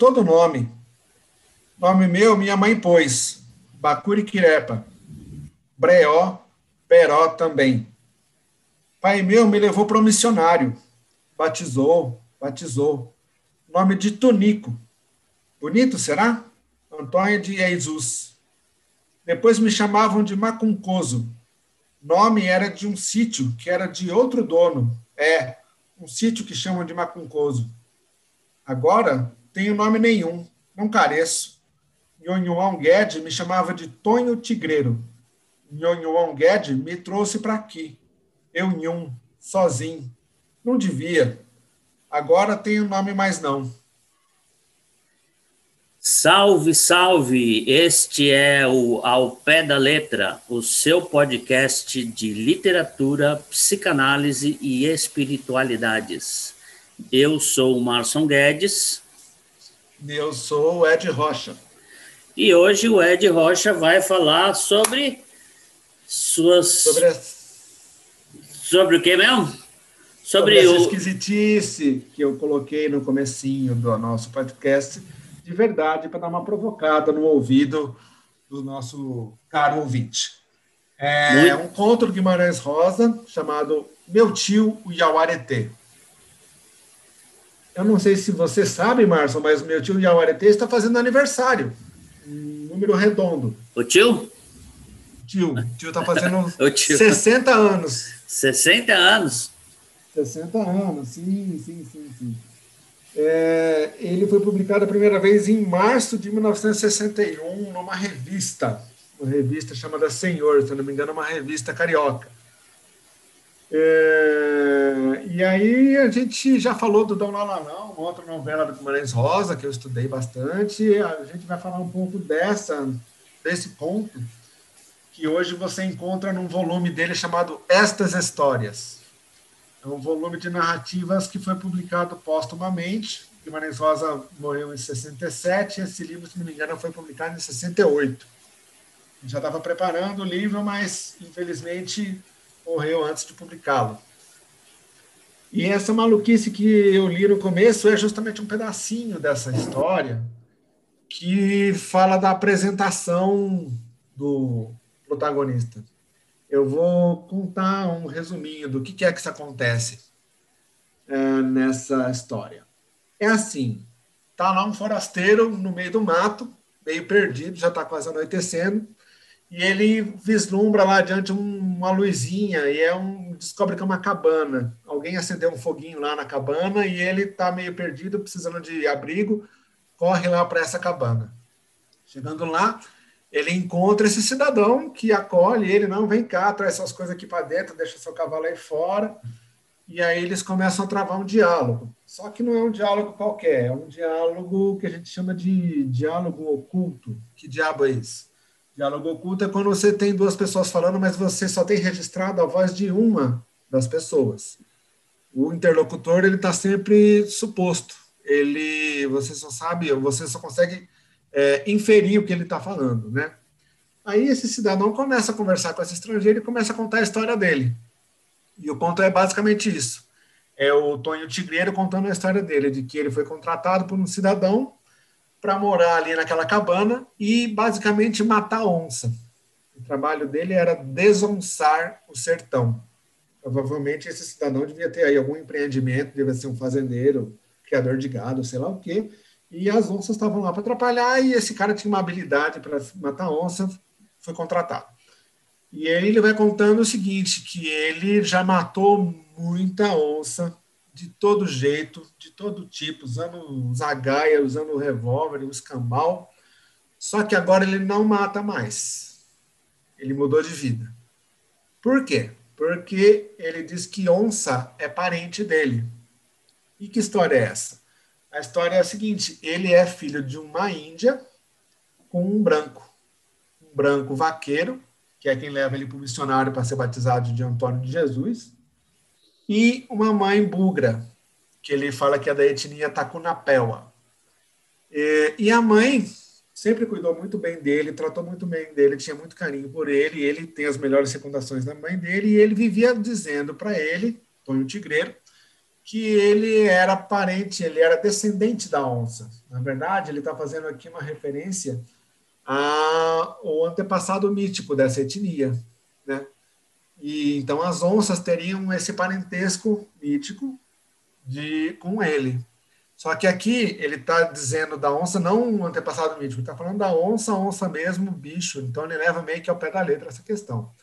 todo o nome. Nome meu, minha mãe pôs. Bacuri Quirepa. Breó, Peró também. Pai meu me levou para o missionário. Batizou, batizou. Nome de Tonico. Bonito, será? Antônio de Jesus. Depois me chamavam de Macuncoso. Nome era de um sítio que era de outro dono. É, um sítio que chamam de Macuncoso. Agora, tenho nome nenhum, não careço. Nhonhuan Guedes me chamava de Tonho Tigreiro. Nhonhuan Guedes me trouxe para aqui. Eu, Nhum, sozinho. Não devia. Agora tenho nome mais não. Salve, salve! Este é o Ao Pé da Letra, o seu podcast de literatura, psicanálise e espiritualidades. Eu sou o Marson Guedes. Eu sou o Ed Rocha. E hoje o Ed Rocha vai falar sobre suas. Sobre, a... sobre o que mesmo? Sobre, sobre o... esquisitice que eu coloquei no comecinho do nosso podcast de verdade para dar uma provocada no ouvido do nosso caro ouvinte. É um conto do Guimarães Rosa chamado Meu Tio, o Iauaretê. Eu não sei se você sabe, Márcio, mas meu tio Iauaretê está fazendo aniversário. Um número redondo. O tio? Tio. O tio está fazendo tio. 60 anos. 60 anos? 60 anos, sim, sim, sim, sim. É, ele foi publicado a primeira vez em março de 1961 numa revista, uma revista chamada Senhor, se não me engano, uma revista carioca. É, e aí a gente já falou do Dom Lalanão, uma outra novela do Guimarães Rosa, que eu estudei bastante. A gente vai falar um pouco dessa, desse conto, que hoje você encontra num volume dele chamado Estas Histórias. É um volume de narrativas que foi publicado póstumamente. Guimarães Rosa morreu em 67, esse livro, se não me engano, foi publicado em 68. Já estava preparando o livro, mas infelizmente morreu antes de publicá-lo. E essa maluquice que eu li no começo é justamente um pedacinho dessa história que fala da apresentação do protagonista eu vou contar um resuminho do que, é que isso acontece é, nessa história. É assim, tá lá um forasteiro no meio do mato, meio perdido, já está quase anoitecendo, e ele vislumbra lá adiante uma luzinha e é um descobre que é uma cabana. Alguém acendeu um foguinho lá na cabana e ele está meio perdido, precisando de abrigo, corre lá para essa cabana. Chegando lá, ele encontra esse cidadão que acolhe ele, não, vem cá, traz essas coisas aqui para dentro, deixa seu cavalo aí fora. E aí eles começam a travar um diálogo. Só que não é um diálogo qualquer, é um diálogo que a gente chama de diálogo oculto. Que diabo é isso? Diálogo oculto é quando você tem duas pessoas falando, mas você só tem registrado a voz de uma das pessoas. O interlocutor ele está sempre suposto. Ele, você só sabe, você só consegue é, inferir o que ele está falando, né? Aí esse cidadão começa a conversar com esse estrangeiro e começa a contar a história dele. E o conto é basicamente isso. É o Tonho Tigreiro contando a história dele, de que ele foi contratado por um cidadão para morar ali naquela cabana e basicamente matar onça. O trabalho dele era desonçar o sertão. Provavelmente esse cidadão devia ter aí algum empreendimento, devia ser um fazendeiro, criador de gado, sei lá o quê, e as onças estavam lá para atrapalhar, e esse cara tinha uma habilidade para matar onça, foi contratado. E aí ele vai contando o seguinte, que ele já matou muita onça, de todo jeito, de todo tipo, usando zagaia, usando revólver, o escambau, só que agora ele não mata mais. Ele mudou de vida. Por quê? Porque ele diz que onça é parente dele. E que história é essa? A história é a seguinte: ele é filho de uma índia com um branco. Um branco vaqueiro, que é quem leva ele para o missionário para ser batizado de Antônio de Jesus, e uma mãe bugra, que ele fala que é da etnia Tacunapewa. E, e a mãe sempre cuidou muito bem dele, tratou muito bem dele, tinha muito carinho por ele, ele tem as melhores recordações da mãe dele, e ele vivia dizendo para ele, Tonho Tigreiro, que ele era parente, ele era descendente da onça. Na verdade, ele está fazendo aqui uma referência ao antepassado mítico dessa etnia? E então as onças teriam esse parentesco mítico de com ele. Só que aqui ele está dizendo da onça, não um antepassado mítico, está falando da onça, onça mesmo, bicho. Então ele leva meio que ao pé da letra essa questão.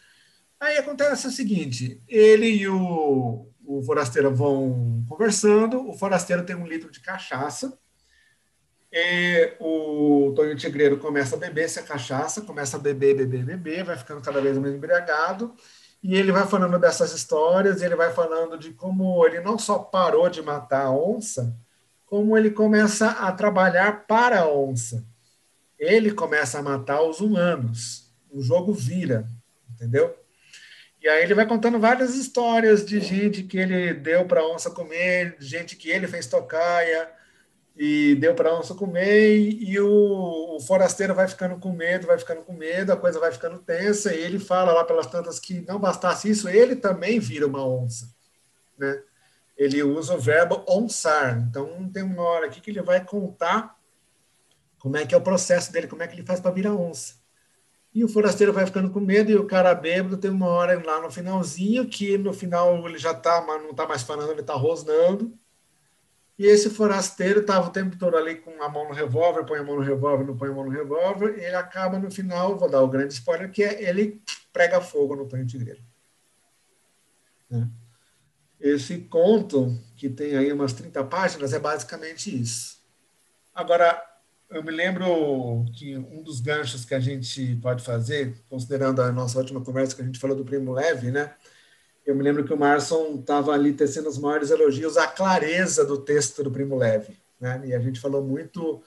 Aí acontece o seguinte: ele e o, o forasteiro vão conversando, o forasteiro tem um litro de cachaça, e o Tonho Tigreiro começa a beber essa cachaça, começa a beber, beber, beber, vai ficando cada vez mais embriagado, e ele vai falando dessas histórias, ele vai falando de como ele não só parou de matar a onça, como ele começa a trabalhar para a onça. Ele começa a matar os humanos. O jogo vira, entendeu? E aí ele vai contando várias histórias de gente que ele deu para a onça comer, gente que ele fez tocaia e deu para a onça comer, e o, o, forasteiro vai ficando com medo, vai ficando com medo, a coisa vai ficando tensa, e ele fala lá pelas tantas que não bastasse isso, ele também vira uma onça, né? Ele usa o verbo onçar. Então tem uma hora aqui que ele vai contar como é que é o processo dele, como é que ele faz para virar onça. E o forasteiro vai ficando com medo, e o cara bêbado tem uma hora lá no finalzinho, que no final ele já tá, não está mais falando, ele está rosnando. E esse forasteiro estava o tempo todo ali com a mão no revólver, põe a mão no revólver, não põe a mão no revólver, ele acaba no final, vou dar o grande spoiler, que é ele prega fogo no Tonho Tigreiro. Né? Esse conto, que tem aí umas 30 páginas, é basicamente isso. Agora, eu me lembro que um dos ganchos que a gente pode fazer, considerando a nossa última conversa que a gente falou do Primo Leve, né? Eu me lembro que o Marson estava ali tecendo os maiores elogios à clareza do texto do Primo Leve, né? E a gente falou muito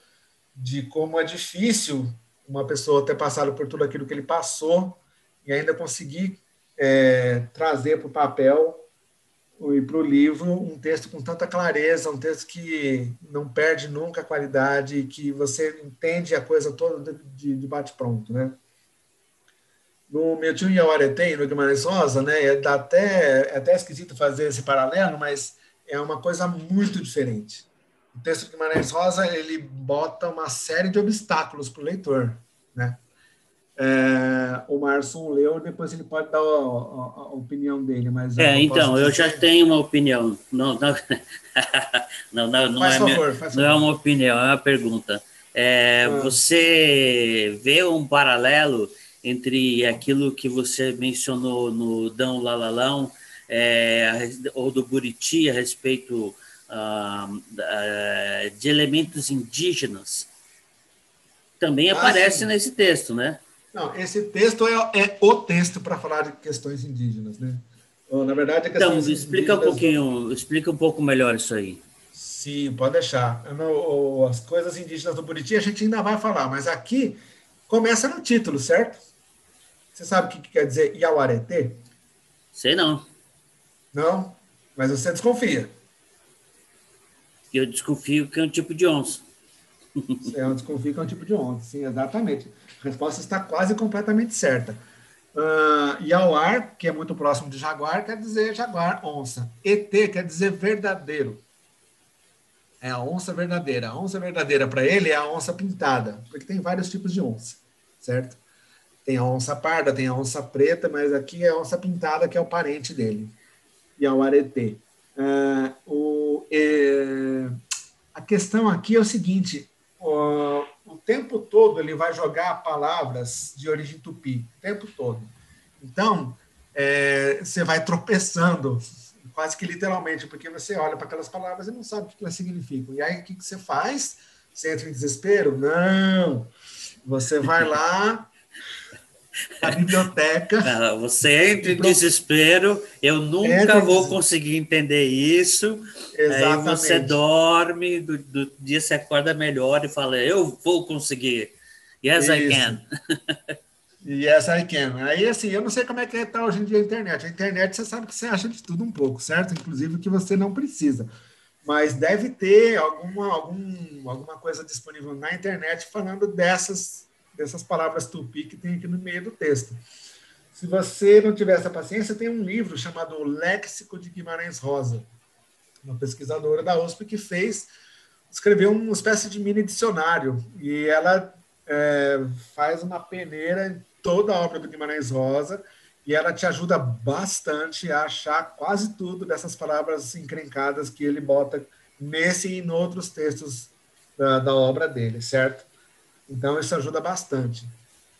de como é difícil uma pessoa ter passado por tudo aquilo que ele passou e ainda conseguir é, trazer para o papel e para o livro um texto com tanta clareza, um texto que não perde nunca a qualidade, que você entende a coisa toda de, de bate-pronto, né? No meu tio Iauaretém, no Guimarães Rosa, né, é, até, é até esquisito fazer esse paralelo, mas é uma coisa muito diferente. O texto do Guimarães Rosa, ele bota uma série de obstáculos para o leitor, né? É, o Marson leu, depois ele pode dar a, a, a opinião dele. Mas é, então, eu já tenho uma opinião. Não, não, não, não, não, é, favor, minha, não é uma opinião, é uma pergunta. É, ah. Você vê um paralelo entre aquilo que você mencionou no Dão Lalalão, é, ou do Buriti a respeito ah, de elementos indígenas? Também ah, aparece nesse texto, né? Não, esse texto é, é o texto para falar de questões indígenas, né? Na verdade, então explica um pouquinho, explica um pouco melhor isso aí. Sim, pode deixar. As coisas indígenas do Buriti a gente ainda vai falar, mas aqui começa no título, certo? Você sabe o que, que quer dizer Iauareté? Sei não. Não? Mas você desconfia. Eu desconfio que é um tipo de onça. Você desconfia que é um tipo de onça, sim, exatamente. A resposta está quase completamente certa. Uh, Yauar, que é muito próximo de jaguar, quer dizer jaguar, onça. ET quer dizer verdadeiro. É a onça verdadeira. A onça verdadeira para ele é a onça pintada, porque tem vários tipos de onça, certo? Tem a onça parda, tem a onça preta, mas aqui é a onça pintada, que é o parente dele. Yauar ET. Uh, o, eh, a questão aqui é o seguinte: uh, o tempo todo ele vai jogar palavras de origem tupi, o tempo todo. Então, é, você vai tropeçando, quase que literalmente, porque você olha para aquelas palavras e não sabe o que elas significam. E aí, o que, que você faz? Você entra em desespero? Não! Você vai lá a biblioteca. Você entra em desespero, eu nunca vou conseguir entender isso. Exatamente. Aí você dorme, do, do, dia você acorda melhor e fala, eu vou conseguir. Yes, isso. I can. yes, I can. Aí, assim, eu não sei como é que está hoje em dia a internet. A internet, você sabe que você acha de tudo um pouco, certo? Inclusive que você não precisa. Mas deve ter alguma, algum, alguma coisa disponível na internet falando dessas dessas palavras tupi que tem aqui no meio do texto. Se você não tiver essa paciência, tem um livro chamado Léxico de Guimarães Rosa. uma pesquisadora da USP que fez, escreveu uma espécie de mini dicionário, e ela é, faz uma peneira em toda a obra do Guimarães Rosa, e ela te ajuda bastante a achar quase tudo dessas palavras encrencadas que ele bota nesse e em outros textos da, da obra dele, certo? Então, isso ajuda bastante.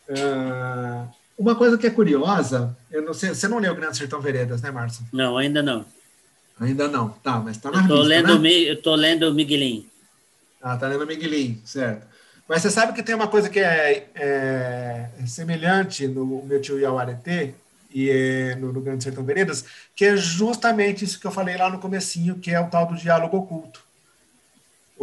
Uh, uma coisa que é curiosa, eu não sei, você não leu Grande Sertão Veredas, né, Márcio? Não, ainda não. Ainda não, tá, mas está na eu tô lista, lendo, né? Eu estou lendo o Miguelinho. Ah, tá lendo o Miguelinho, certo. Mas você sabe que tem uma coisa que é, é, é semelhante no meu tio Iauaretê, e é no, no Grande Sertão Veredas, que é justamente isso que eu falei lá no comecinho, que é o tal do diálogo oculto.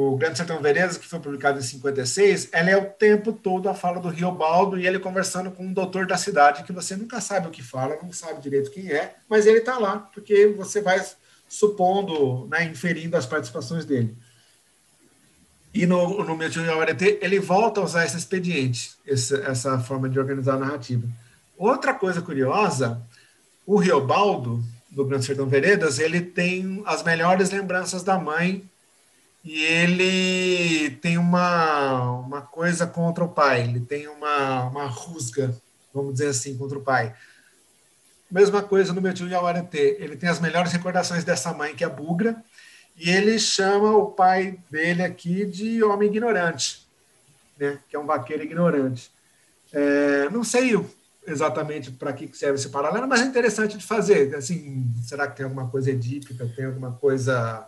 O Grande Sertão Veredas, que foi publicado em 56, ela é o tempo todo a fala do Riobaldo e ele conversando com um doutor da cidade que você nunca sabe o que fala, não sabe direito quem é, mas ele está lá, porque você vai supondo, né, inferindo as participações dele. E no, no meu tio ele volta a usar esse expediente, esse, essa forma de organizar a narrativa. Outra coisa curiosa, o Riobaldo, do Grande Sertão Veredas, ele tem as melhores lembranças da mãe e ele tem uma, uma coisa contra o pai, ele tem uma, uma rusga, vamos dizer assim, contra o pai. Mesma coisa no meu tio Yawaretê, ele tem as melhores recordações dessa mãe, que é a Bugra, e ele chama o pai dele aqui de homem ignorante, né? que é um vaqueiro ignorante. É, não sei exatamente para que serve esse paralelo, mas é interessante de fazer. Assim, será que tem alguma coisa edípica, tem alguma coisa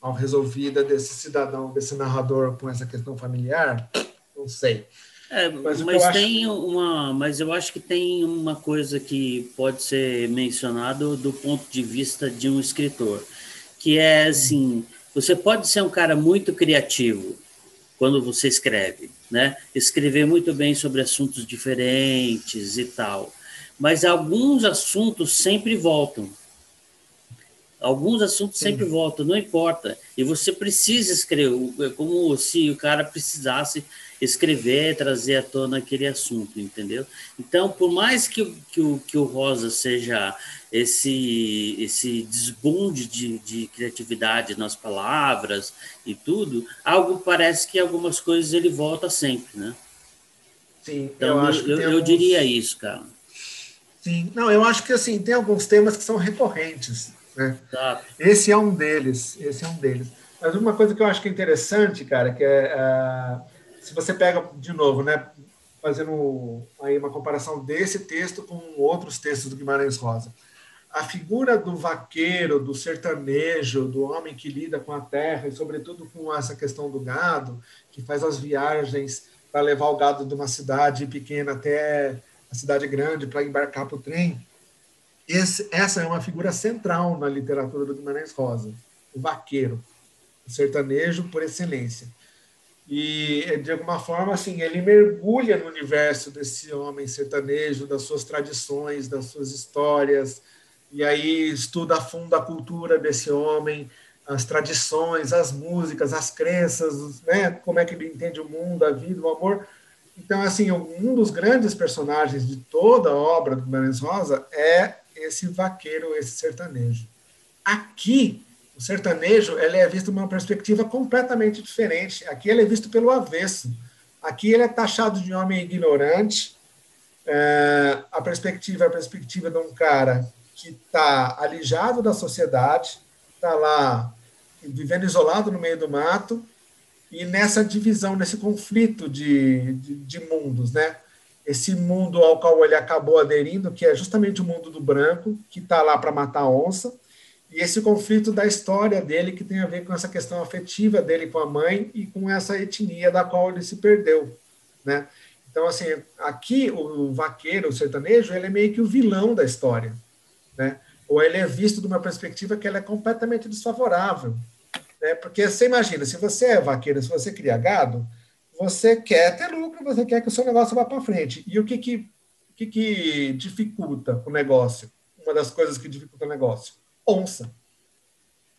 mal resolvida desse cidadão, desse narrador com essa questão familiar? Não sei. É, mas, mas tem acho... uma, mas eu acho que tem uma coisa que pode ser mencionado do ponto de vista de um escritor, que é assim, você pode ser um cara muito criativo quando você escreve, né? Escrever muito bem sobre assuntos diferentes e tal. Mas alguns assuntos sempre voltam. Alguns assuntos Sim. sempre voltam, não importa. E você precisa escrever, é como se o cara precisasse escrever, trazer à tona aquele assunto, entendeu? Então, por mais que, que, o, que o Rosa seja esse, esse desbunde de, de criatividade nas palavras e tudo, algo parece que algumas coisas ele volta sempre, né? Sim, então, eu, acho eu, eu alguns... diria isso, cara. Sim, não, eu acho que assim, tem alguns temas que são recorrentes né? Esse é um deles, esse é um deles. Mas uma coisa que eu acho que é interessante, cara, que é uh, se você pega de novo, né, fazendo aí uma comparação desse texto com outros textos do Guimarães Rosa, a figura do vaqueiro, do sertanejo, do homem que lida com a terra e sobretudo com essa questão do gado, que faz as viagens para levar o gado de uma cidade pequena até a cidade grande para embarcar para o trem, esse, essa é uma figura central na literatura do Guimarães Rosa, o vaqueiro, o sertanejo por excelência. E, de alguma forma, assim, ele mergulha no universo desse homem sertanejo, das suas tradições, das suas histórias, e aí estuda a fundo a cultura desse homem, as tradições, as músicas, as crenças, né? como é que ele entende o mundo, a vida, o amor. Então, assim, um dos grandes personagens de toda a obra do Guimarães Rosa é esse vaqueiro, esse sertanejo. Aqui, o sertanejo ele é visto de uma perspectiva completamente diferente. Aqui ele é visto pelo avesso. Aqui ele é taxado de homem ignorante. É, a perspectiva é a perspectiva de um cara que está alijado da sociedade, está lá vivendo isolado no meio do mato, e nessa divisão, nesse conflito de, de, de mundos, né? Esse mundo ao qual ele acabou aderindo, que é justamente o mundo do branco, que está lá para matar a onça, e esse conflito da história dele, que tem a ver com essa questão afetiva dele com a mãe e com essa etnia da qual ele se perdeu, né? Então, assim, aqui o vaqueiro, o sertanejo, ele é meio que o vilão da história, né? Ou ele é visto de uma perspectiva que ela é completamente desfavorável, né? Porque você imagina, se você é vaqueiro, se você cria gado, você quer ter lucro, você quer que o seu negócio vá para frente. E o que que, que que dificulta o negócio? Uma das coisas que dificulta o negócio? Onça.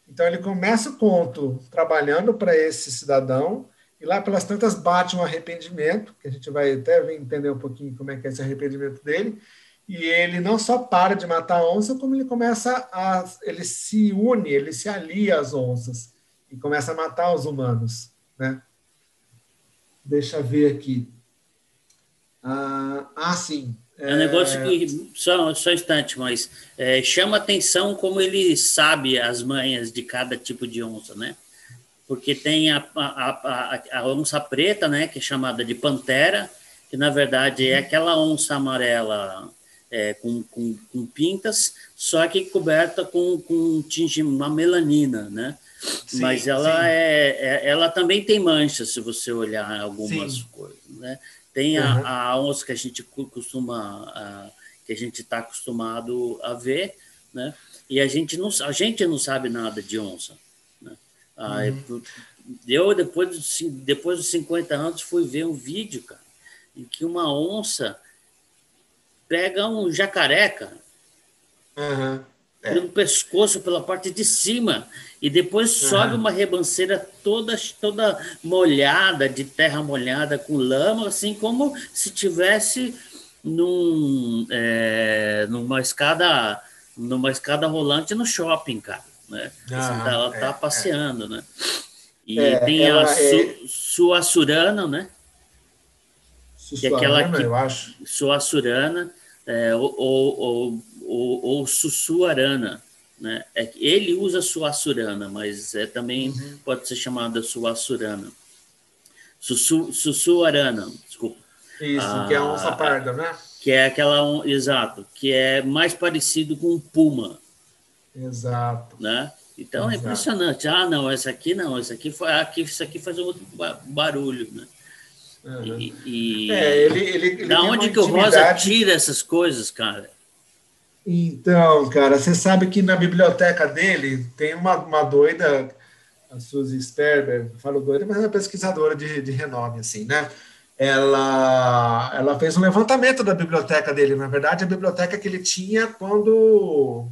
Então ele começa o conto trabalhando para esse cidadão e lá pelas tantas bate um arrependimento, que a gente vai até entender um pouquinho como é que é esse arrependimento dele, e ele não só para de matar a onça, como ele começa a. ele se une, ele se alia às onças e começa a matar os humanos. Né? Deixa eu ver aqui. Ah, ah sim. É um negócio que, só, só um instante, mas é, chama atenção como ele sabe as manhas de cada tipo de onça, né? Porque tem a, a, a, a onça preta, né, que é chamada de pantera, que na verdade é aquela onça amarela é, com, com, com, pintas, só que coberta com, com tinge, uma melanina, né? Sim, Mas ela, é, é, ela também tem manchas, se você olhar algumas sim. coisas, né? Tem a, uhum. a, onça que a gente costuma, a, que a gente está acostumado a ver, né? E a gente não, a gente não sabe nada de onça. Né? Ah, uhum. Eu, depois dos, depois dos 50 anos, fui ver um vídeo, cara, em que uma onça pega um jacaré, cara, uhum. É. pelo pescoço, pela parte de cima, e depois uhum. sobe uma rebanceira toda, toda molhada, de terra molhada, com lama, assim como se tivesse num, é, numa escada numa escada rolante no shopping, cara. Né? Uhum. ela tá é, passeando, é. né? E é, tem a su, é Suassurana, né? que é aquela que, eu acho. Suassurana, é, ou, ou, ou, ou, ou Sussuarana, né? É, ele usa suassurana, mas é, também uhum. pode ser chamada suassurana. Sussu, sussuarana, desculpa. Isso, ah, que é a onça parda, né? Que é aquela, exato, que é mais parecido com um puma. Exato. Né? Então é exato. é impressionante. Ah, não, essa aqui não, essa aqui, aqui, isso aqui faz um outro barulho, né? Uhum. E, e... É, ele, ele, ele da onde que o Rosa tira essas coisas, cara? Então, cara, você sabe que na biblioteca dele tem uma, uma doida, a Suzy Sperber, falo doida, mas é uma pesquisadora de, de renome, assim, né? Ela, ela fez um levantamento da biblioteca dele. Na verdade, a biblioteca que ele tinha quando.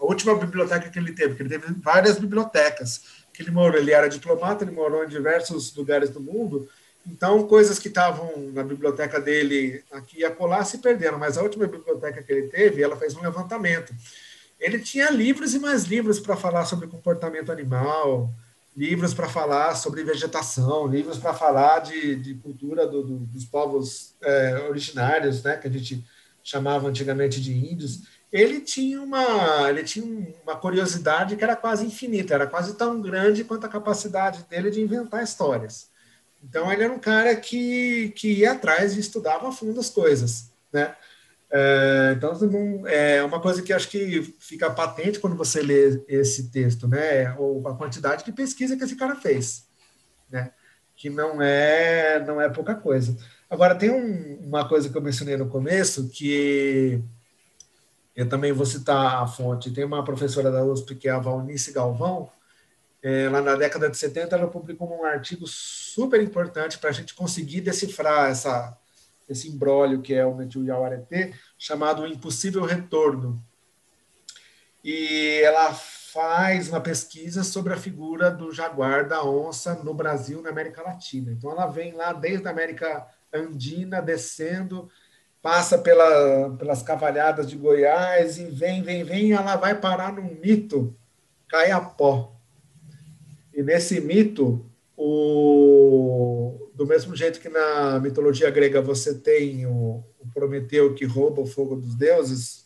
A última biblioteca que ele teve, porque ele teve várias bibliotecas. Que ele morou, ele era diplomata, ele morou em diversos lugares do mundo, então, coisas que estavam na biblioteca dele aqui e acolá se perderam, mas a última biblioteca que ele teve, ela fez um levantamento. Ele tinha livros e mais livros para falar sobre comportamento animal, livros para falar sobre vegetação, livros para falar de, de cultura do, do, dos povos é, originários, né, que a gente chamava antigamente de índios. Ele tinha uma, ele tinha uma curiosidade que era quase infinita, era quase tão grande quanto a capacidade dele de inventar histórias. Então, ele era um cara que, que ia atrás e estudava a fundo as coisas, né? É, então, é uma coisa que acho que fica patente quando você lê esse texto, né? Ou a quantidade de pesquisa que esse cara fez, né? Que não é, não é pouca coisa. Agora, tem um, uma coisa que eu mencionei no começo, que eu também vou citar a fonte. Tem uma professora da USP, que é a Valnice Galvão, é, lá na década de 70, ela publicou um artigo super importante para a gente conseguir decifrar essa, esse imbróglio que é o metil Yawarete, chamado Impossível Retorno. E ela faz uma pesquisa sobre a figura do jaguar da onça no Brasil, na América Latina. Então, ela vem lá desde a América Andina, descendo, passa pela, pelas cavalhadas de Goiás e vem, vem, vem, e ela vai parar num mito, Caiapó. E nesse mito, o, do mesmo jeito que na mitologia grega você tem o, o Prometeu que rouba o fogo dos deuses,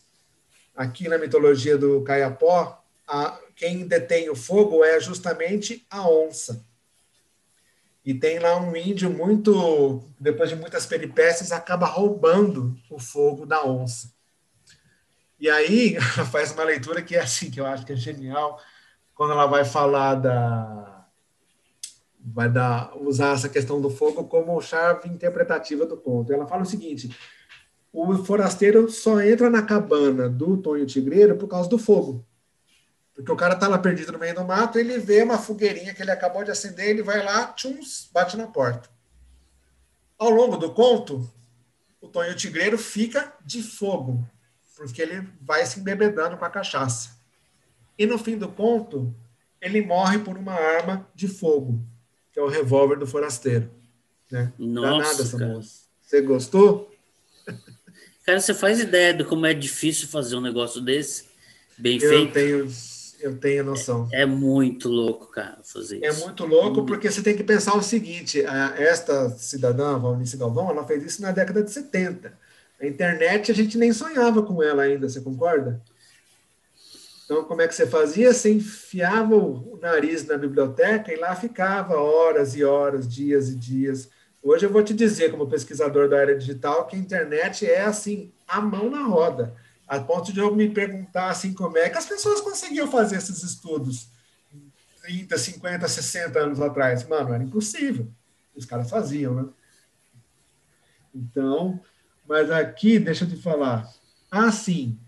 aqui na mitologia do Caiapó, a, quem detém o fogo é justamente a onça. E tem lá um índio muito, depois de muitas peripécias, acaba roubando o fogo da onça. E aí faz uma leitura que é assim, que eu acho que é genial, quando ela vai falar da vai dar, usar essa questão do fogo como chave interpretativa do conto. Ela fala o seguinte: o forasteiro só entra na cabana do Tonho Tigreiro por causa do fogo. Porque o cara está lá perdido no meio do mato, ele vê uma fogueirinha que ele acabou de acender, ele vai lá, tchums, bate na porta. Ao longo do conto, o Tonho Tigreiro fica de fogo, porque ele vai se embebedando com a cachaça. E no fim do conto, ele morre por uma arma de fogo que é o revólver do forasteiro. Né? Nossa, Danada moça. Você gostou? Cara, você faz ideia de como é difícil fazer um negócio desse? Bem eu feito? Tenho, eu tenho noção. É, é muito louco, cara, fazer é isso. É muito louco porque você tem que pensar o seguinte: esta cidadã, Valnice Galvão, ela fez isso na década de 70. A internet, a gente nem sonhava com ela ainda, você concorda? Então, como é que você fazia? Você enfiava o nariz na biblioteca e lá ficava horas e horas, dias e dias. Hoje eu vou te dizer, como pesquisador da área digital, que a internet é assim, a mão na roda, a ponto de eu me perguntar assim como é que as pessoas conseguiam fazer esses estudos 30, 50, 60 anos atrás. Mano, era impossível. Os caras faziam, né? Então, mas aqui, deixa eu te falar. Assim,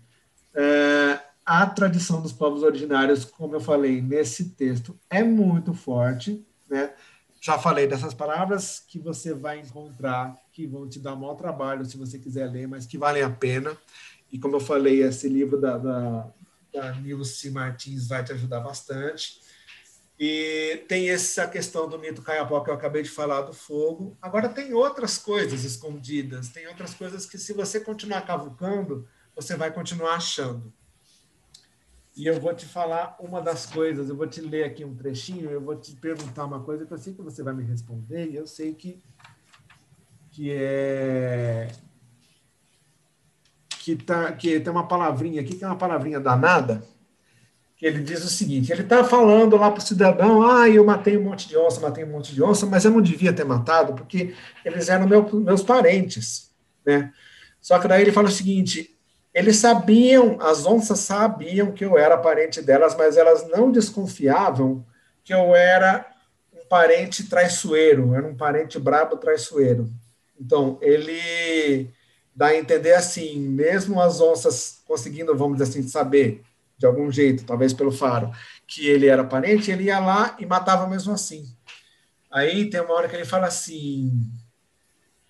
é, a tradição dos povos originários, como eu falei nesse texto, é muito forte, né? Já falei dessas palavras que você vai encontrar, que vão te dar mau trabalho se você quiser ler, mas que valem a pena. E como eu falei, esse livro da, da, da Nilce Martins vai te ajudar bastante. E tem essa questão do mito caiapó que eu acabei de falar do fogo. Agora tem outras coisas escondidas, tem outras coisas que se você continuar cavucando, você vai continuar achando. E eu vou te falar uma das coisas, eu vou te ler aqui um trechinho, eu vou te perguntar uma coisa que eu sei que você vai me responder, e eu sei que, que é. Que, tá, que tem uma palavrinha aqui, que é uma palavrinha danada, que ele diz o seguinte: ele está falando lá para o cidadão, ah, eu matei um monte de onça, matei um monte de onça, mas eu não devia ter matado, porque eles eram meu, meus parentes, né? Só que daí ele fala o seguinte: eles sabiam, as onças sabiam que eu era parente delas, mas elas não desconfiavam que eu era um parente traiçoeiro, era um parente brabo traiçoeiro. Então, ele dá a entender assim, mesmo as onças conseguindo, vamos dizer assim, saber de algum jeito, talvez pelo faro, que ele era parente, ele ia lá e matava mesmo assim. Aí tem uma hora que ele fala assim: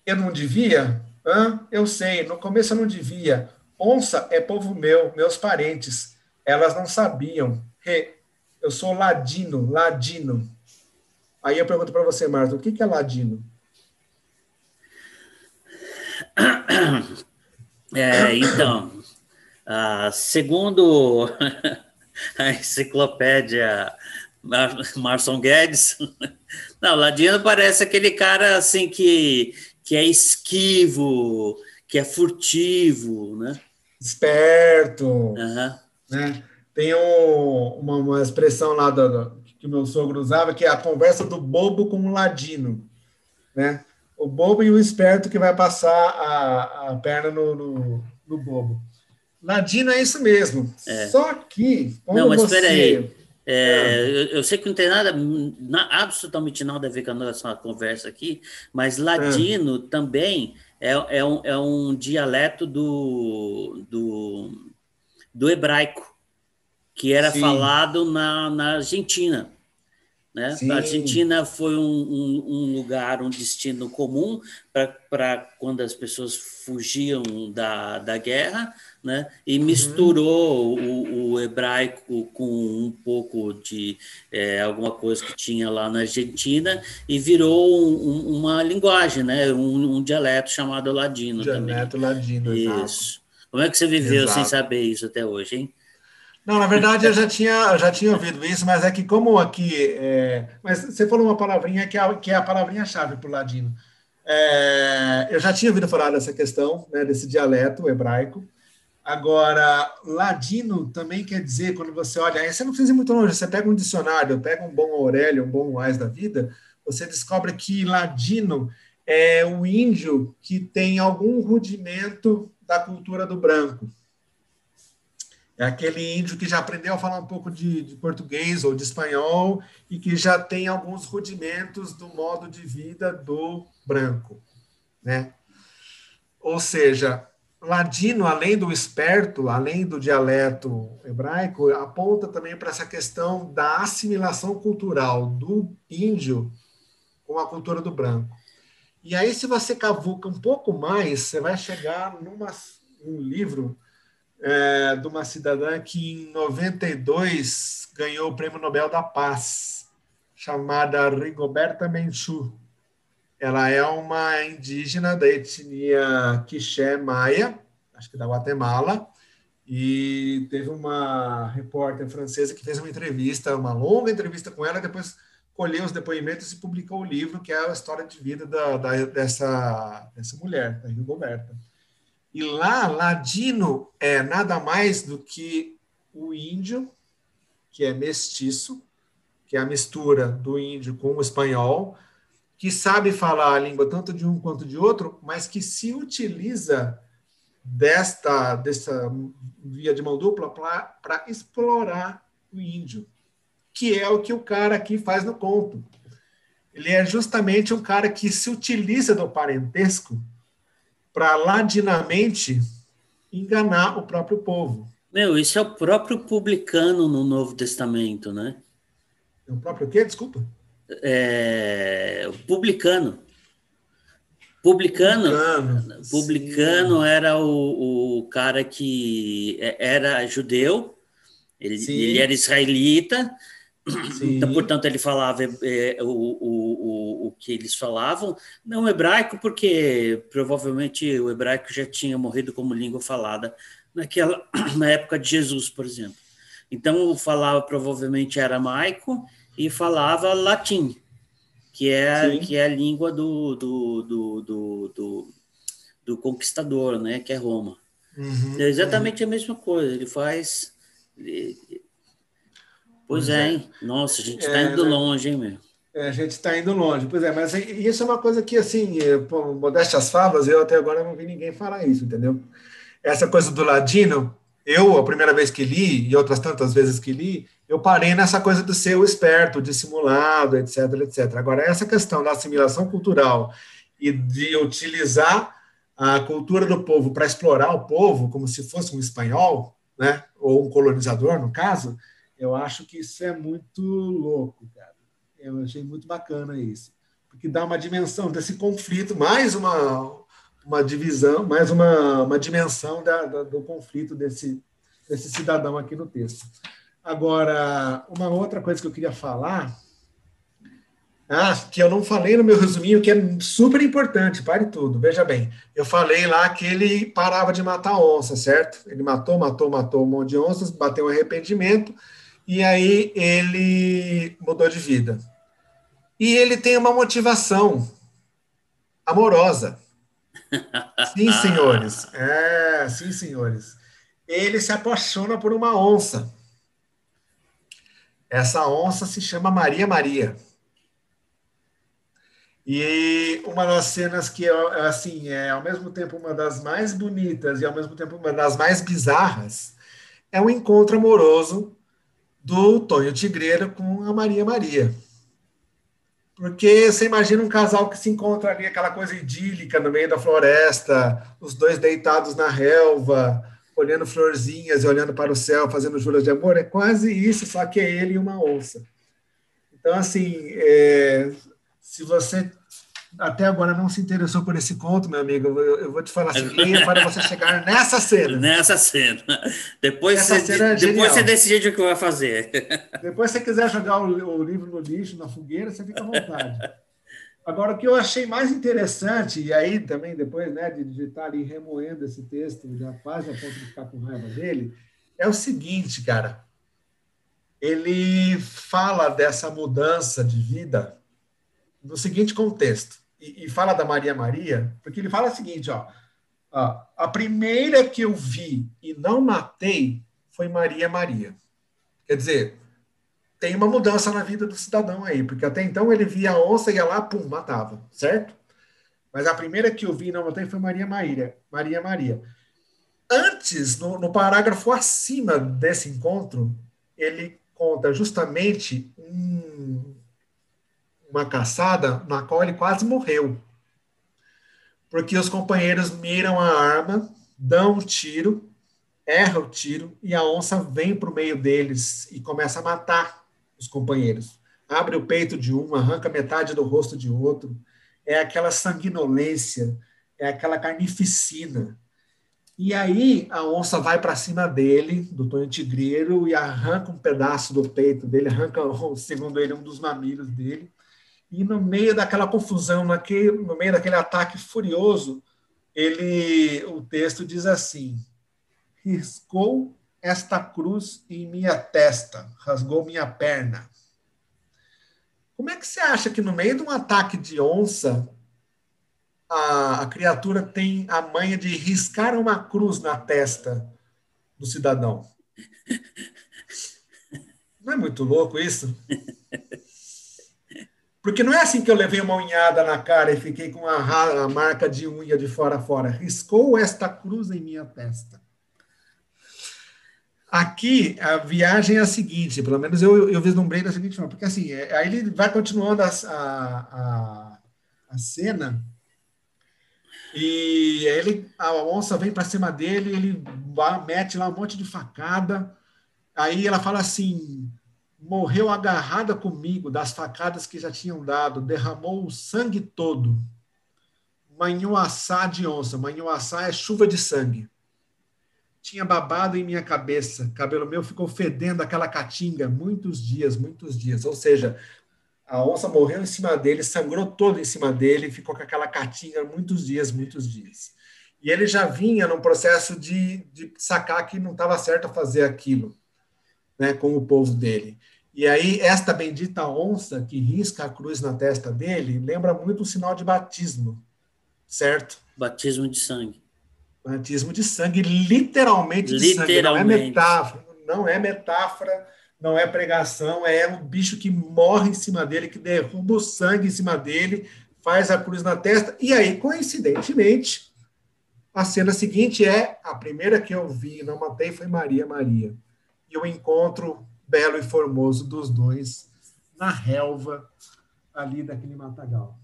eu não devia? Hã? Eu sei, no começo eu não devia. Onça é povo meu, meus parentes. Elas não sabiam. Eu sou ladino, ladino. Aí eu pergunto para você, Marta, o que é ladino? É, então, uh, segundo a enciclopédia Marson Guedes, não, ladino parece aquele cara assim que, que é esquivo, que é furtivo, né? Esperto. Uhum. Né? Tem um, uma, uma, expressão lá do, do, que meu sogro usava, que é a conversa do bobo com o ladino. Né? O bobo e o esperto que vai passar a, a perna no, no, no bobo. Ladino é isso mesmo. É. Só que. Não, mas você... espera aí. É, eu, eu, sei que não tem nada, na, absolutamente nada a ver com a nossa conversa aqui, mas ladino é. também é, é, um, é um dialeto do, do, do hebraico, que era Sim. falado na, na Argentina. Né? A Argentina foi um, um, um, lugar, um destino comum para quando as pessoas fugiam da, da guerra, né? e uhum. misturou o, o, hebraico com um pouco de é, alguma coisa que tinha lá na Argentina e virou um, uma linguagem, né? um, dialeto chamado ladino. Dialeto também. ladino, isso. Exato. Como é que você viveu exato. sem saber isso até hoje, hein? Não, na verdade eu já tinha, já tinha ouvido isso, mas é que como aqui, é, mas você falou uma palavrinha que é, que é a palavrinha-chave para o ladino. É, eu já tinha ouvido falar dessa questão, né, desse dialeto hebraico. Agora, ladino também quer dizer, quando você olha, aí você não precisa ir muito longe, você pega um dicionário, pega um bom Aurélio, um bom Wise da vida, você descobre que ladino é o índio que tem algum rudimento da cultura do branco. É aquele índio que já aprendeu a falar um pouco de, de, português ou de espanhol e que já tem alguns rudimentos do modo de vida do branco, né? Ou seja, ladino, além do esperto, além do dialeto hebraico, aponta também para essa questão da assimilação cultural do índio com a cultura do branco. E aí, se você cavuca um pouco mais, você vai chegar numa, num livro é, de uma cidadã que em 92 ganhou o Prêmio Nobel da Paz, chamada Rigoberta Menchú. Ela é uma indígena da etnia Quiché Maia, acho que da Guatemala, e teve uma repórter francesa que fez uma entrevista, uma longa entrevista com ela, depois colheu os depoimentos e publicou o livro, que é a história de vida da, da, dessa, dessa mulher, da Rigoberta. E lá, ladino é nada mais do que o índio, que é mestiço, que é a mistura do índio com o espanhol, que sabe falar a língua tanto de um quanto de outro, mas que se utiliza desta, dessa via de mão dupla para explorar o índio, que é o que o cara aqui faz no conto. Ele é justamente um cara que se utiliza do parentesco para ladinamente enganar o próprio povo. Meu, isso é o próprio publicano no Novo Testamento, né? É o próprio quê? Desculpa. É, publicano. Publicano, publicano, publicano era o, o, cara que é, era judeu, ele, ele era israelita, então, portanto, ele falava é, o, o, o, que eles falavam, não hebraico, porque provavelmente o hebraico já tinha morrido como língua falada naquela, na época de Jesus, por exemplo. Então, falava provavelmente aramaico e falava latim, que é, que é a língua do, do, do, do, do, do conquistador, né, que é Roma. Uhum, é exatamente uhum. a mesma coisa, ele faz... Pois, é, é, hein? Nossa, a gente está é, indo né? longe, hein, meu? É, a gente está indo longe, pois é, mas isso é uma coisa que, assim, é, por modéstas favas, eu até agora não vi ninguém falar isso, entendeu? essa coisa do ladino, eu, a primeira vez que li, e outras tantas vezes que li, eu parei nessa coisa do ser o esperto, dissimulado, etc, etc. Agora, essa questão da assimilação cultural e de utilizar a cultura do povo para explorar o povo como se fosse um espanhol, né, ou um colonizador, no caso, eu acho que isso é muito louco, cara. Eu achei muito bacana isso, porque dá uma dimensão desse conflito, mais uma, uma divisão, mais uma, uma dimensão da, da, do conflito desse, desse cidadão aqui no texto. Agora, uma outra coisa que eu queria falar, ah, que eu não falei no meu resuminho, que é super importante, pare tudo, veja bem. Eu falei lá que ele parava de matar onça, certo? Ele matou, matou, matou um monte de onças, bateu um arrependimento, e aí ele mudou de vida. E ele tem uma motivação amorosa. Sim, senhores. É, sim, senhores. Ele se apaixona por uma onça. Essa onça se chama Maria Maria. E uma das cenas que é assim, é ao mesmo tempo uma das mais bonitas e ao mesmo tempo uma das mais bizarras, é o encontro amoroso do Tonho Tigreira com a Maria Maria. Porque você imagina um casal que se encontra ali, aquela coisa idílica no meio da floresta, os dois deitados na relva, olhando florzinhas e olhando para o céu, fazendo juras de amor. É quase isso, só que é ele e uma onça. Então, assim, é, se você até agora não se interessou por esse conto, meu amigo, eu, eu vou te falar assim, leia para você chegar nessa cena. Nessa cena. Depois, você, cena é depois você decide o que vai fazer. Depois, se você quiser jogar o, o, livro no lixo, na fogueira, você fica à vontade. Agora, o que eu achei mais interessante, e aí também depois né, de, de estar ali remoendo esse texto, já quase a ponto de ficar com raiva dele, é o seguinte, cara. Ele fala dessa mudança de vida no seguinte contexto, e, e, fala da Maria Maria, porque ele fala o seguinte, ó, ó, a primeira que eu vi e não matei foi Maria Maria. Quer dizer, tem uma mudança na vida do cidadão aí, porque até então ele via a onça, ia lá, pum, matava, certo? Mas a primeira que eu vi e não matei foi Maria Maria. Maria Maria. Antes, no, no parágrafo acima desse encontro, ele conta justamente um, uma caçada na qual ele quase morreu. Porque os companheiros miram a arma, dão um tiro, erra o tiro e a onça vem para o meio deles e começa a matar os companheiros. Abre o peito de um, arranca metade do rosto de outro. É aquela sanguinolência, é aquela carnificina. E aí a onça vai para cima dele, do Tonho Tigreiro, e arranca um pedaço do peito dele, arranca, segundo ele, um dos mamilos dele e no meio daquela confusão, naquele, no meio daquele ataque furioso, ele, o texto diz assim: riscou esta cruz em minha testa, rasgou minha perna. Como é que você acha que no meio de um ataque de onça, a, a criatura tem a manha de riscar uma cruz na testa do cidadão? Não é muito louco isso? Porque não é assim que eu levei uma unhada na cara e fiquei com a, a marca de unha de fora a fora. Riscou esta cruz em minha testa. Aqui, a viagem é a seguinte, pelo menos eu, eu vislumbrei da seguinte forma, porque assim, é, aí ele vai continuando a, a, a cena e ele, a onça vem para cima dele, ele mete lá um monte de facada, aí ela fala assim, morreu agarrada comigo das facadas que já tinham dado, derramou o sangue todo. Manhuaçá de onça, manhuaçá é chuva de sangue tinha babado em minha cabeça, cabelo meu ficou fedendo aquela caatinga muitos dias, muitos dias. Ou seja, a onça morreu em cima dele, sangrou todo em cima dele, ficou com aquela caatinga muitos dias, muitos dias. E ele já vinha num processo de, de sacar que não estava certo fazer aquilo, né, com o povo dele. E aí, esta bendita onça que risca a cruz na testa dele lembra muito o sinal de batismo, certo? Batismo de sangue. Batismo de sangue, literalmente de literalmente. sangue, não é metáfora, não é metáfora, não é pregação, é um bicho que morre em cima dele, que derruba o sangue em cima dele, faz a cruz na testa, e aí, coincidentemente, a cena seguinte é a primeira que eu vi, não matei, foi Maria Maria. E o encontro belo e formoso dos dois na relva ali daquele matagal.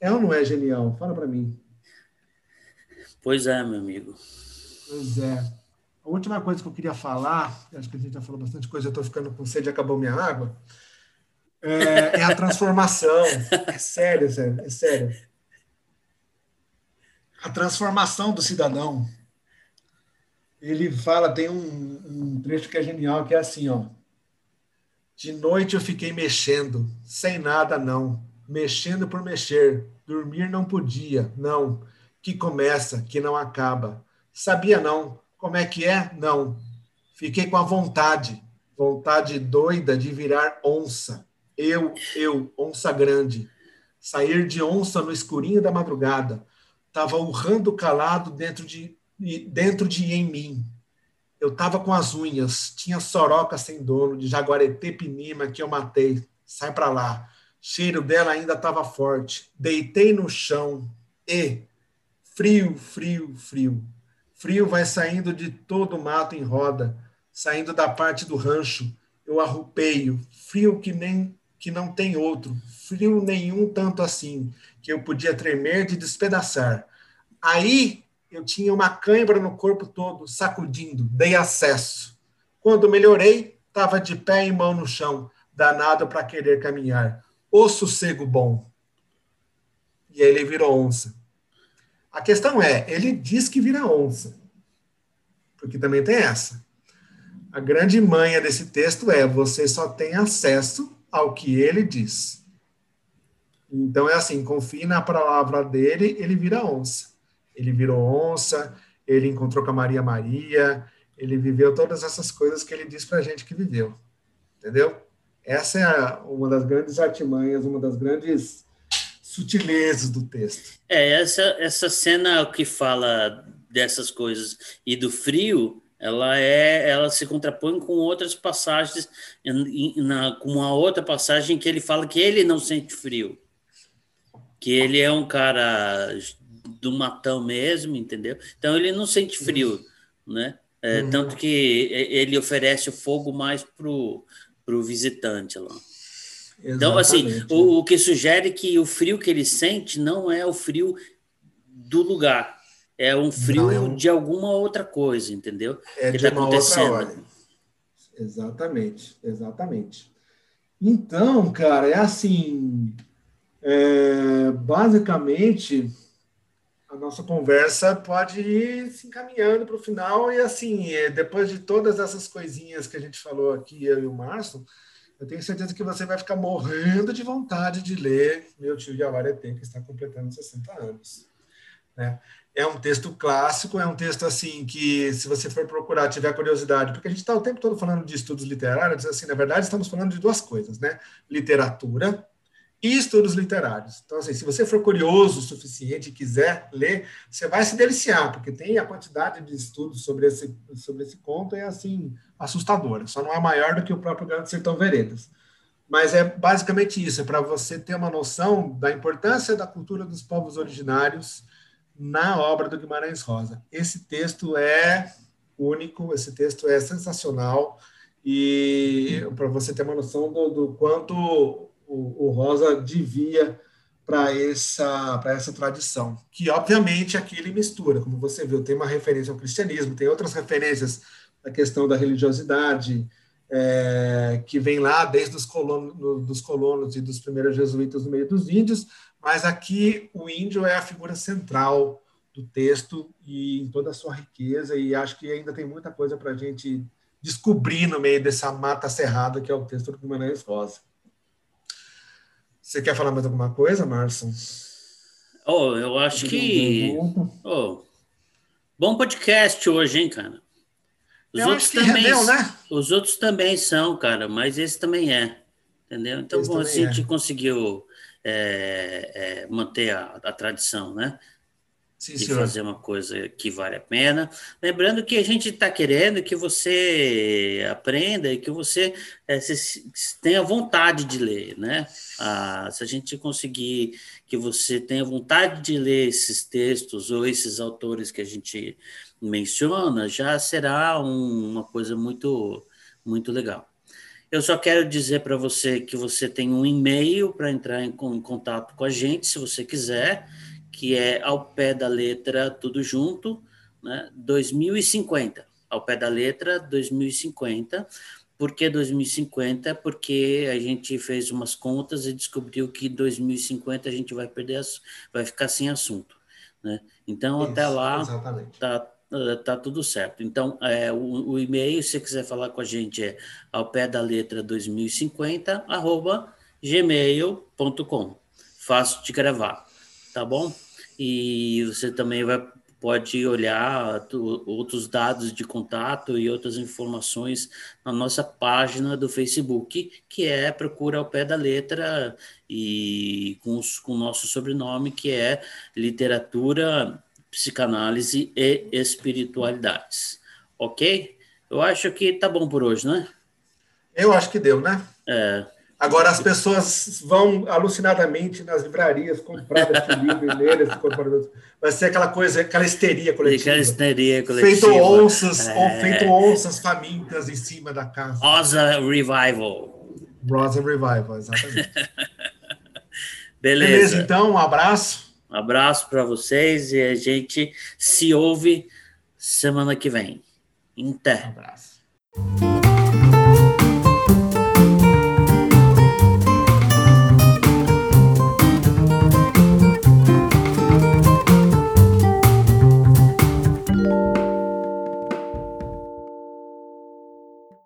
É ou não é genial? Fala para mim. Pois é, meu amigo. Pois é. A última coisa que eu queria falar, acho que a gente já falou bastante coisa, eu estou ficando com sede, acabou minha água, é, é a transformação. É sério, sério, é sério. A transformação do cidadão. Ele fala, tem um, um trecho que é genial, que é assim, ó. De noite eu fiquei mexendo, sem nada não, mexendo por mexer, dormir não podia, não que começa, que não acaba. Sabia não? Como é que é? Não. Fiquei com a vontade, vontade doida de virar onça. Eu, eu, onça grande. Sair de onça no escurinho da madrugada. Tava urrando calado dentro de, dentro de em mim. Eu tava com as unhas, tinha soroca sem dono, de jaguareté pinima que eu matei. Sai para lá. Cheiro dela ainda estava forte. Deitei no chão e, Frio, frio, frio. Frio vai saindo de todo o mato em roda, saindo da parte do rancho. Eu arrupeio, frio que nem que não tem outro, frio nenhum tanto assim, que eu podia tremer de despedaçar. Aí eu tinha uma cãibra no corpo todo, sacudindo, dei acesso. Quando melhorei, estava de pé e mão no chão, danado para querer caminhar. O sossego bom. E aí ele virou onça. A questão é, ele diz que vira onça, porque também tem essa. A grande manha desse texto é você só tem acesso ao que ele diz. Então é assim, confie na palavra dele, ele vira onça. Ele virou onça, ele encontrou com a Maria Maria, ele viveu todas essas coisas que ele diz para a gente que viveu. Entendeu? Essa é uma das grandes artimanhas, uma das grandes sutilezas do texto. É, essa, essa cena que fala dessas coisas e do frio, ela é ela se contrapõe com outras passagens na, com uma outra passagem que ele fala que ele não sente frio que ele é um cara do matão mesmo entendeu então ele não sente frio né é, uhum. tanto que ele oferece o fogo mais pro pro visitante lá então, assim, o, o, que sugere que o frio que ele sente não é o frio do lugar, é um frio é um... de alguma outra coisa, entendeu? É que de tá uma acontecendo. outra ordem. Exatamente, exatamente. Então, cara, é assim, é, basicamente, a nossa conversa pode ir se encaminhando para o final e assim, é, depois de todas essas coisinhas que a gente falou aqui, eu e o Márcio, eu tenho certeza que você vai ficar morrendo de vontade de ler Meu Tio Yavarete, que está completando 60 anos. Né? é um texto clássico, é um texto assim que, se você for procurar, tiver curiosidade, porque a gente está o tempo todo falando de estudos literários, assim, na verdade, estamos falando de duas coisas, né? Literatura e estudos literários. Então, assim, se você for curioso o suficiente e quiser ler, você vai se deliciar, porque tem a quantidade de estudos sobre esse, sobre esse conto é, assim, assustadora. Só não é maior do que o próprio Grande Sertão Veredas. Mas é basicamente isso, é para você ter uma noção da importância da cultura dos povos originários na obra do Guimarães Rosa. Esse texto é único, esse texto é sensacional, e para você ter uma noção do, do quanto o, o, Rosa devia para essa, essa tradição, que obviamente aqui ele mistura, como você viu, tem uma referência ao cristianismo, tem outras referências à questão da religiosidade, é, que vem lá desde os colonos, dos colonos e dos primeiros jesuítas no meio dos índios, mas aqui o índio é a figura central do texto e em toda a sua riqueza, e acho que ainda tem muita coisa para a gente descobrir no meio dessa mata cerrada que é o texto do Guimarães Rosa. Você quer falar mais alguma coisa, Marson? Oh, eu acho que. Oh, bom podcast hoje, hein, cara? Os eu outros também, rendeu, né? Os outros também são, cara, mas esse também é. Entendeu? Então, bom, assim, é. a gente conseguiu é, é, manter a, a, tradição, né? Sim, de senhor. fazer uma coisa que vale a pena. Lembrando que a gente está querendo que você aprenda e que você é, se tenha vontade de ler, né? Ah, se a gente conseguir que você tenha vontade de ler esses textos ou esses autores que a gente menciona, já será um, uma coisa muito, muito legal. Eu só quero dizer para você que você tem um e-mail para entrar em, em, contato com a gente, se você quiser, que é ao pé da letra, tudo junto, né? 2050. Ao pé da letra, 2050. Por que 2050? Porque a gente fez umas contas e descobriu que 2050 a gente vai perder, vai ficar sem assunto. Né? Então, Isso, até lá, está ah, tá tudo certo. Então, é, o, o, e-mail, se você quiser falar com a gente, é ao pé da letra 2050, arroba gmail.com. Fácil de gravar, tá bom? E você também vai, pode olhar outros dados de contato e outras informações na nossa página do Facebook, que é Procura ao Pé da Letra e com, os, com o nosso sobrenome, que é Literatura psicanálise e espiritualidades. Ok? Eu acho que tá bom por hoje, né? Eu acho que deu, né? É. Agora as pessoas vão alucinadamente nas livrarias comprar esse livro e ler esse Vai ser aquela coisa, aquela histeria coletiva. Aquela histeria coletiva. Feito onças, é. feito onças famintas em cima da casa. Rosa Revival. Rosa Revival, exatamente. Beleza. Beleza, então, um abraço. Um abraço para vocês e a gente se ouve semana que vem. Até. Um abraço.